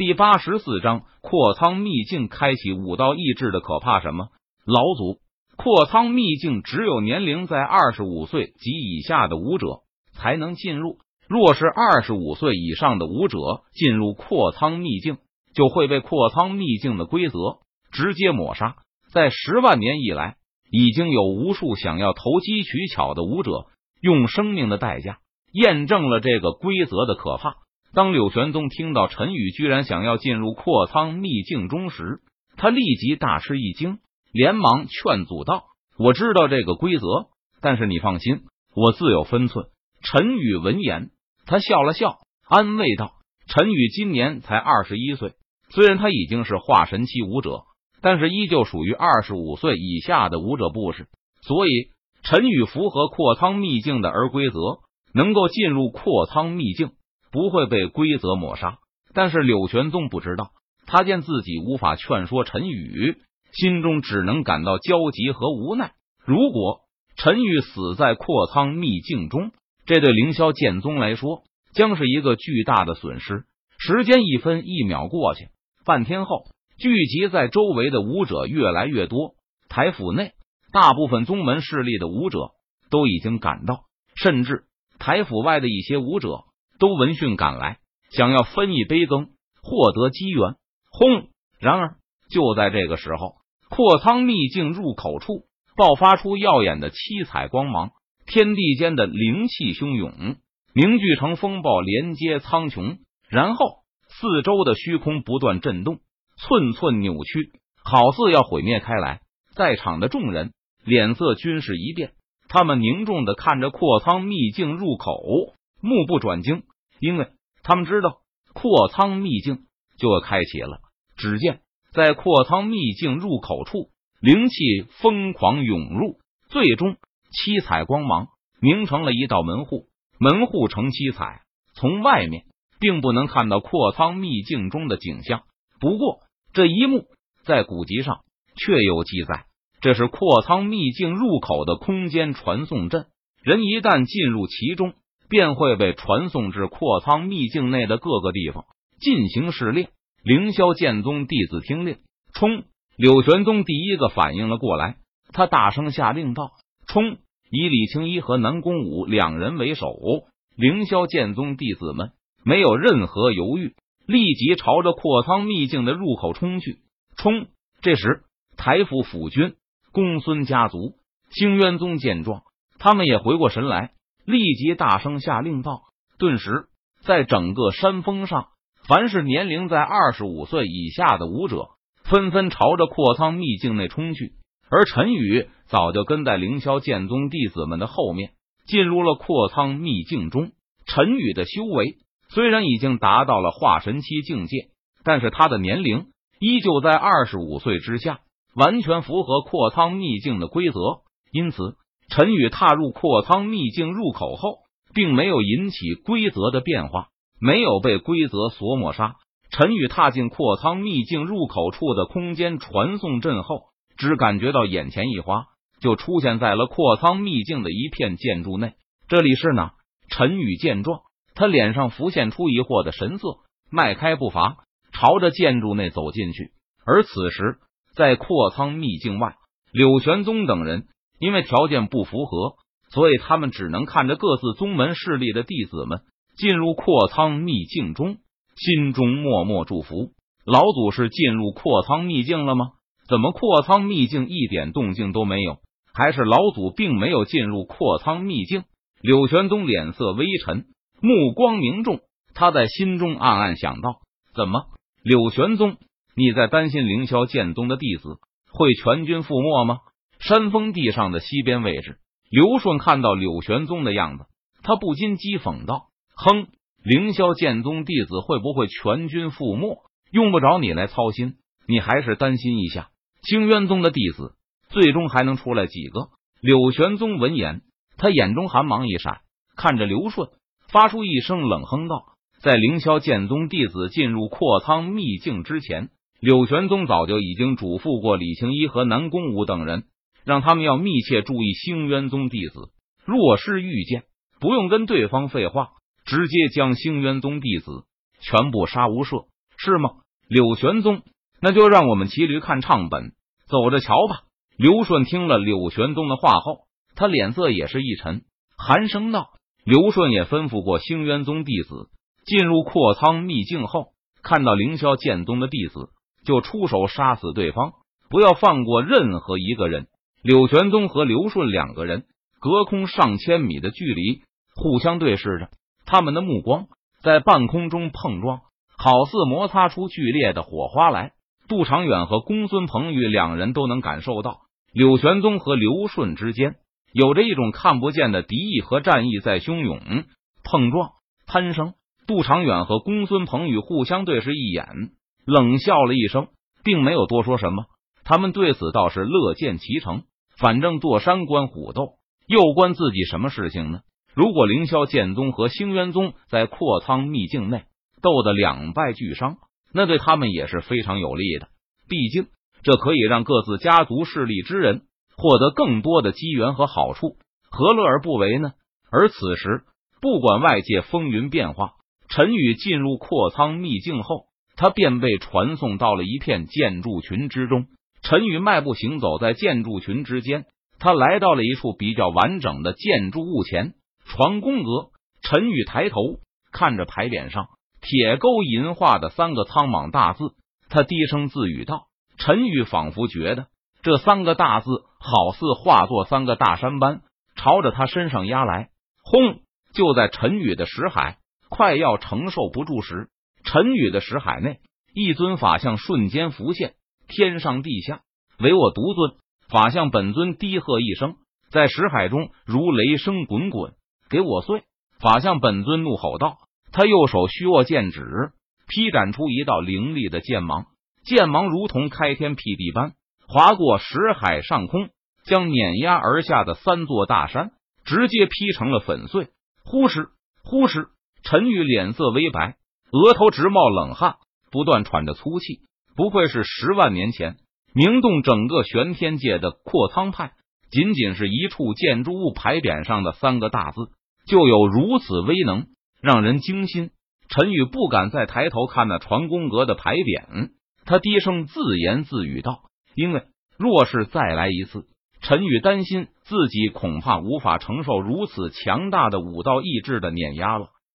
第八十四章扩仓秘境开启武道意志的可怕什么？老祖，扩仓秘境只有年龄在二十五岁及以下的武者才能进入。若是二十五岁以上的武者进入扩仓秘境，就会被扩仓秘境的规则直接抹杀。在十万年以来，已经有无数想要投机取巧的武者用生命的代价验证了这个规则的可怕。当柳玄宗听到陈宇居然想要进入扩仓秘境中时，他立即大吃一惊，连忙劝阻道：“我知道这个规则，但是你放心，我自有分寸。”陈宇闻言。他笑了笑，安慰道：“陈宇今年才二十一岁，虽然他已经是化神期武者，但是依旧属于二十五岁以下的武者不是。所以，陈宇符合扩仓秘境的而规则，能够进入扩仓秘境，不会被规则抹杀。但是柳玄宗不知道，他见自己无法劝说陈宇，心中只能感到焦急和无奈。如果陈宇死在阔仓秘境中，这对凌霄剑宗来说将是一个巨大的损失。时间一分一秒过去，半天后，聚集在周围的武者越来越多。台府内，大部分宗门势力的武者都已经赶到，甚至台府外的一些武者都闻讯赶来，想要分一杯羹，获得机缘。轰！然而就在这个时候，阔仓秘境入口处爆发出耀眼的七彩光芒。天地间的灵气汹涌，凝聚成风暴，连接苍穹。然后，四周的虚空不断震动，寸寸扭曲，好似要毁灭开来。在场的众人脸色均是一变，他们凝重的看着阔仓秘境入口，目不转睛，因为他们知道扩仓秘境就要开启了。只见在扩仓秘境入口处，灵气疯狂涌入，最终。七彩光芒凝成了一道门户，门户成七彩，从外面并不能看到扩仓秘境中的景象。不过这一幕在古籍上确有记载，这是扩仓秘境入口的空间传送阵。人一旦进入其中，便会被传送至扩仓秘境内的各个地方进行试炼。凌霄剑宗弟子听令，冲！柳玄宗第一个反应了过来，他大声下令道。冲！以李青衣和南宫武两人为首，凌霄剑宗弟子们没有任何犹豫，立即朝着扩仓秘境的入口冲去。冲！这时，台府府军、公孙家族、星渊宗见状，他们也回过神来，立即大声下令道：“顿时，在整个山峰上，凡是年龄在二十五岁以下的武者，纷纷朝着扩仓秘境内冲去。”而陈宇早就跟在凌霄剑宗弟子们的后面，进入了扩仓秘境中。陈宇的修为虽然已经达到了化神期境界，但是他的年龄依旧在二十五岁之下，完全符合扩仓秘境的规则。因此，陈宇踏入扩仓秘境入口后，并没有引起规则的变化，没有被规则所抹杀。陈宇踏进扩仓秘境入口处的空间传送阵后。只感觉到眼前一花，就出现在了扩仓秘境的一片建筑内。这里是哪？陈宇见状，他脸上浮现出疑惑的神色，迈开步伐朝着建筑内走进去。而此时，在扩仓秘境外，柳玄宗等人因为条件不符合，所以他们只能看着各自宗门势力的弟子们进入扩仓秘境中，心中默默祝福：老祖是进入扩仓秘境了吗？怎么扩仓秘境一点动静都没有？还是老祖并没有进入扩仓秘境？柳玄宗脸色微沉，目光凝重，他在心中暗暗想到：怎么，柳玄宗，你在担心凌霄剑宗的弟子会全军覆没吗？山峰地上的西边位置，刘顺看到柳玄宗的样子，他不禁讥讽道：“哼，凌霄剑宗弟子会不会全军覆没？用不着你来操心，你还是担心一下。”清渊宗的弟子最终还能出来几个？柳玄宗闻言，他眼中寒芒一闪，看着刘顺，发出一声冷哼道：“在凌霄剑宗弟子进入扩仓秘境之前，柳玄宗早就已经嘱咐过李青衣和南宫武等人，让他们要密切注意星渊宗弟子。若是遇见，不用跟对方废话，直接将星渊宗弟子全部杀无赦。是吗？柳玄宗，那就让我们骑驴看唱本，走着瞧吧。刘顺听了柳玄宗的话后，他脸色也是一沉，寒声道：“刘顺也吩咐过星元宗弟子，进入阔仓秘境后，看到凌霄剑宗的弟子，就出手杀死对方，不要放过任何一个人。”柳玄宗和刘顺两个人隔空上千米的距离，互相对视着，他们的目光在半空中碰撞，好似摩擦出剧烈的火花来。杜长远和公孙鹏宇两人都能感受到，柳玄宗和刘顺之间有着一种看不见的敌意和战意在汹涌碰撞攀升。杜长远和公孙鹏宇互相对视一眼，冷笑了一声，并没有多说什么。他们对此倒是乐见其成。反正坐山观虎斗，又关自己什么事情呢？如果凌霄剑宗和星渊宗在阔仓秘境内斗得两败俱伤，那对他们也是非常有利的。毕竟这可以让各自家族势力之人获得更多的机缘和好处，何乐而不为呢？而此时，不管外界风云变化，陈宇进入阔仓秘境后，他便被传送到了一片建筑群之中。陈宇迈步行走在建筑群之间，他来到了一处比较完整的建筑物前。传宫阁。陈宇抬头看着牌匾上铁钩银画的三个苍莽大字，他低声自语道：“陈宇仿佛觉得这三个大字好似化作三个大山般朝着他身上压来。”轰！就在陈宇的识海快要承受不住时，陈宇的识海内一尊法像瞬间浮现。天上地下唯我独尊，法相本尊低喝一声，在石海中如雷声滚滚，给我碎！法相本尊怒吼道，他右手虚握剑指，劈斩出一道凌厉的剑芒，剑芒如同开天辟地般划过石海上空，将碾压而下的三座大山直接劈成了粉碎。忽时，忽时，陈宇脸色微白，额头直冒冷汗，不断喘着粗气。不愧是十万年前名动整个玄天界的阔苍派，仅仅是一处建筑物牌匾上的三个大字，就有如此威能，让人惊心。陈宇不敢再抬头看那传功阁的牌匾，他低声自言自语道：“因为若是再来一次，陈宇担心自己恐怕无法承受如此强大的武道意志的碾压了。”